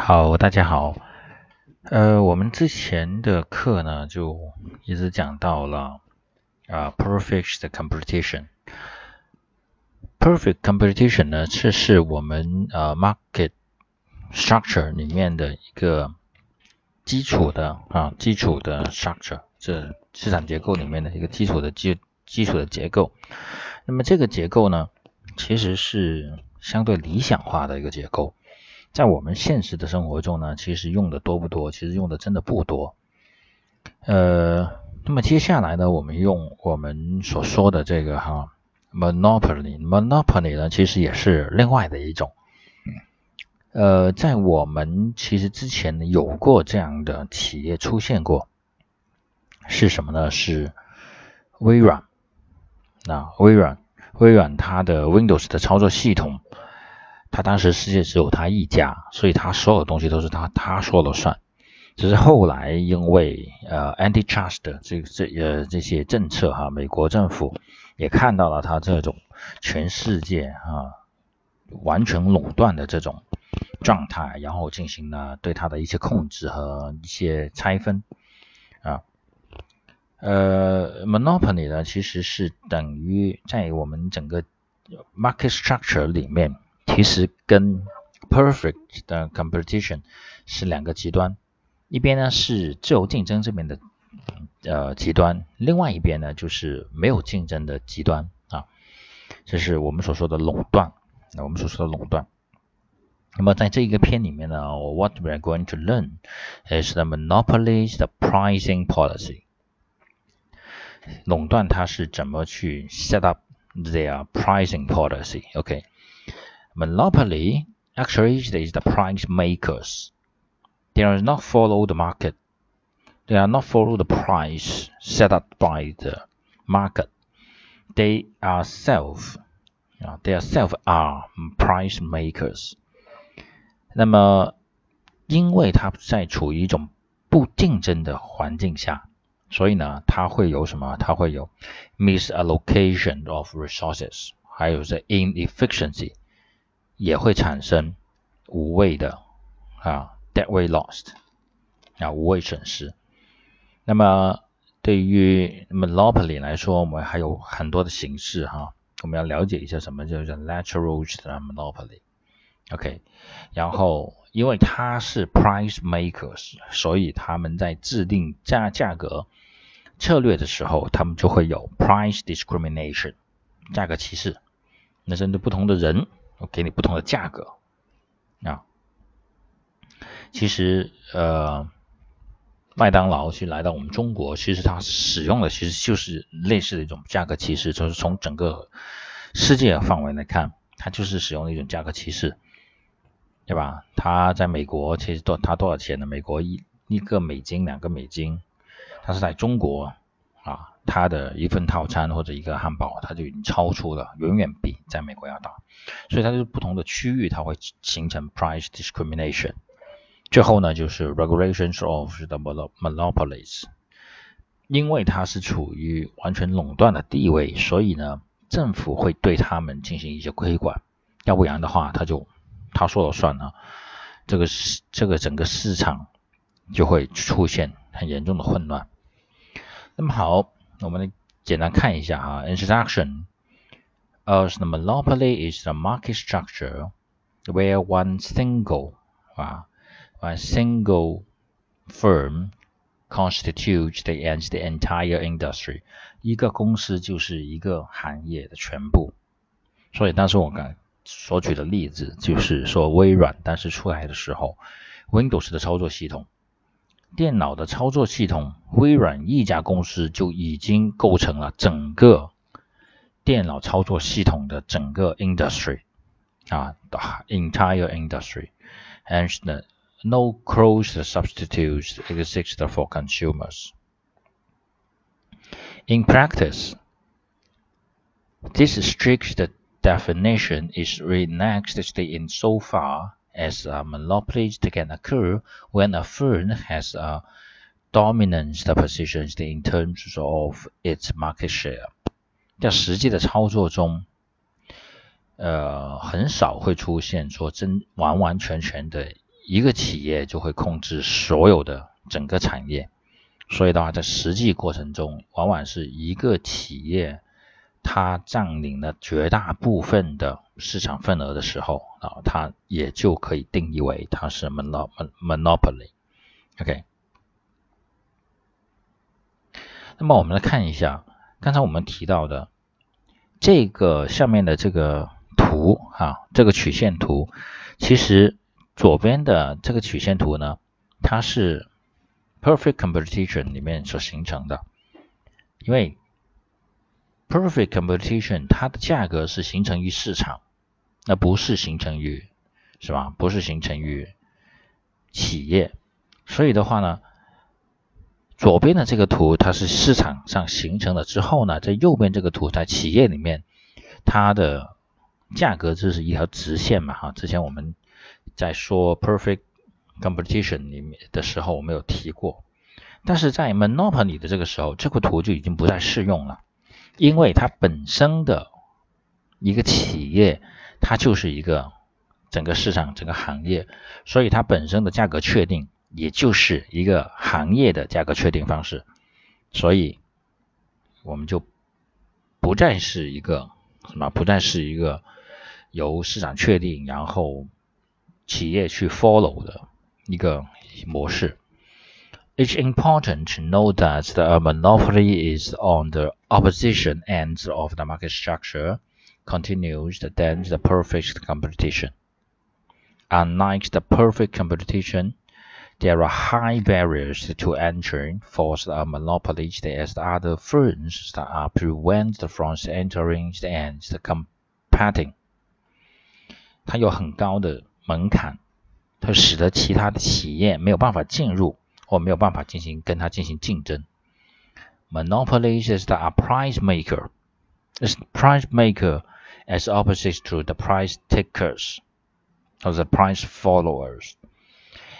好，大家好。呃，我们之前的课呢，就一直讲到了啊，perfect competition。perfect competition 呢，这是我们呃 market structure 里面的一个基础的啊，基础的 structure，这市场结构里面的一个基础的基基础的结构。那么这个结构呢，其实是相对理想化的一个结构。在我们现实的生活中呢，其实用的多不多？其实用的真的不多。呃，那么接下来呢，我们用我们所说的这个哈，monopoly，monopoly 呢，其实也是另外的一种。呃，在我们其实之前，有过这样的企业出现过，是什么呢？是微软。那微软，微软它的 Windows 的操作系统。他当时世界只有他一家，所以他所有东西都是他他说了算。只是后来因为呃 antitrust 这这呃这些政策哈，美国政府也看到了他这种全世界啊完全垄断的这种状态，然后进行了对他的一些控制和一些拆分啊。呃，monopoly 呢其实是等于在我们整个 market structure 里面。其实跟 perfect 的 competition 是两个极端，一边呢是自由竞争这边的呃极端，另外一边呢就是没有竞争的极端啊，这是我们所说的垄断，那我们所说的垄断。那么在这一个片里面呢，what we are going to learn is the monopoly the pricing policy，垄断它是怎么去 set up their pricing policy，OK。Monopoly actually is the price makers. They are not follow the market. They are not follow the price set up by the market. They are self, uh, they are self are price makers. 那么，因为它在处于一种不竞争的环境下，所以呢，它会有什么？它会有 misallocation of resources，还有这 inefficiency。 也会产生无谓的啊 dead weight lost 啊无谓损失。那么对于 monopoly 来说，我们还有很多的形式哈，我们要了解一下什么叫做 natural monopoly。OK，然后因为它是 price makers，所以他们在制定价价格策略的时候，他们就会有 price discrimination 价格歧视。那针对不同的人。我给你不同的价格啊。其实呃，麦当劳去来到我们中国，其实它使用的其实就是类似的一种价格歧视，就是从整个世界范围来看，它就是使用的一种价格歧视，对吧？它在美国其实多它多少钱呢？美国一一个美金两个美金，它是在中国。它的一份套餐或者一个汉堡，它就已经超出了，远远比在美国要大，所以它就是不同的区域，它会形成 price discrimination。最后呢，就是 regulations of the monopolies，因为它是处于完全垄断的地位，所以呢，政府会对他们进行一些规管，要不然的话，他就他说了算呢，这个市这个整个市场就会出现很严重的混乱。那么好。我们来简单看一下哈，introduction。As the monopoly is the market structure where one single 啊，one single firm constitutes the the entire industry。一个公司就是一个行业的全部。所以当时我刚所举的例子就是说微软当时出来的时候，Windows 的操作系统。 电脑的操作系统，微软一家公司就已经构成了整个电脑操作系统的整个 industry 啊，the entire industry and no close substitutes exist for consumers. In practice, this strict definition is relaxed in so far as a monopoly can occur when a firm has a dominant position in terms of its market share。在实际的操作中，呃，很少会出现说真完完全全的一个企业就会控制所有的整个产业，所以的话，在实际过程中，往往是一个企业它占领了绝大部分的市场份额的时候啊，它也就可以定义为它是 monopoly。OK，那么我们来看一下刚才我们提到的这个下面的这个图啊，这个曲线图，其实。左边的这个曲线图呢，它是 perfect competition 里面所形成的，因为 perfect competition 它的价格是形成于市场，那不是形成于是吧？不是形成于企业，所以的话呢，左边的这个图它是市场上形成了之后呢，在右边这个图在企业里面，它的价格就是一条直线嘛哈，之前我们。在说 perfect competition 里面的时候，我们有提过，但是在 monopoly 的这个时候，这个图就已经不再适用了，因为它本身的一个企业，它就是一个整个市场、整个行业，所以它本身的价格确定，也就是一个行业的价格确定方式，所以我们就不再是一个什么，不再是一个由市场确定，然后。企业去 follow 的一个模式。It's important to know that the monopoly is on the opposition ends of the market structure, continues than the perfect competition. Unlike the perfect competition, there are high barriers to entry for the monopoly as the other firms that are prevented from entering and competing. 它有很高的门槛，它使得其他的企业没有办法进入， 或没有办法进行跟它进行竞争。Monopolies is the price maker, is price maker as opposite to the price takers or the price followers,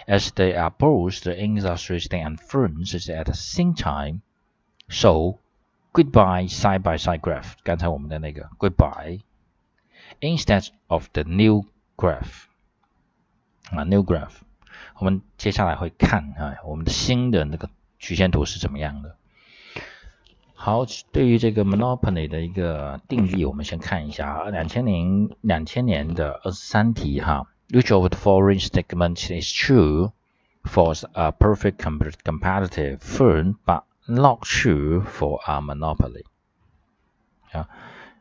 as they are both the industries and firms at the same time. So, goodbye side by side graph，刚才我们的那个 goodbye instead of the new graph。啊，new graph， 我们接下来会看啊，我们的新的那个曲线图是怎么样的。好，对于这个 monopoly 的一个定义，我们先看一下啊，两千零两千年的二十三题哈，which of the following statements is true for a perfect competitive firm but not true for a monopoly？啊，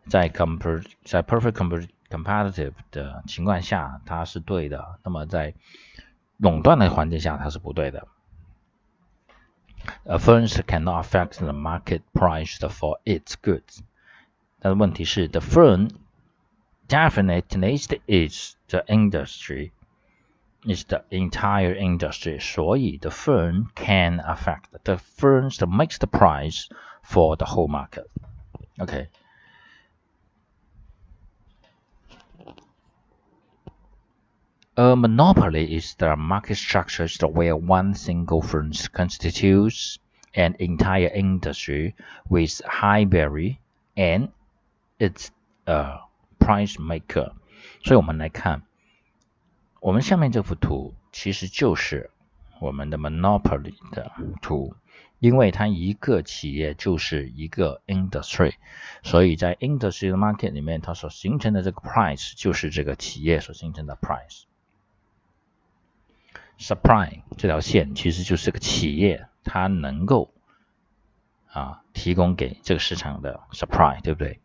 在 compare 在 perfect competitive competitive 的情况下，它是对的；那么在垄断的环境下，它是不对的。A firm cannot affect the market price for its goods。但是问题是，the firm definitely is the industry, is the entire industry。所以，the firm can affect the firms that makes the price for the whole market。OK。 A monopoly is the market structure where one single firm constitutes an entire industry with high barrier and it's a price maker。所以我们来看，我们下面这幅图其实就是我们的 monopoly 的图，因为它一个企业就是一个 industry，所以在 industry 的 market 里面，它所形成的这个 price 就是这个企业所形成的 price。 supply 这条线其实就是个企业，它能够啊提供给这个市场的 supply，对不对？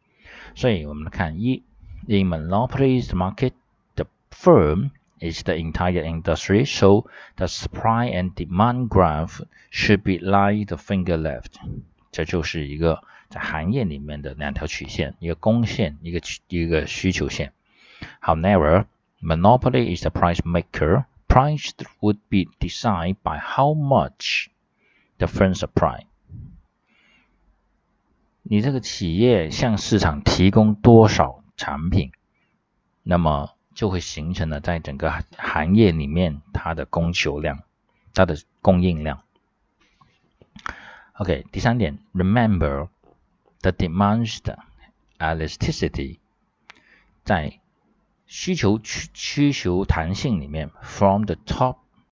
所以我们来看一，in monopolies market, the firm is the entire industry, so the supply and demand graph should be like the finger left。这就是一个在行业里面的两条曲线，一个供线，一个一个需求线。However, monopoly is the price maker price would be decided by how much the firm supply。你这个企业向市场提供多少产品，那么就会形成了在整个行业里面它的供求量，它的供应量。OK，第三点，remember the demand elasticity 在 需求需需求弹性里面，from the top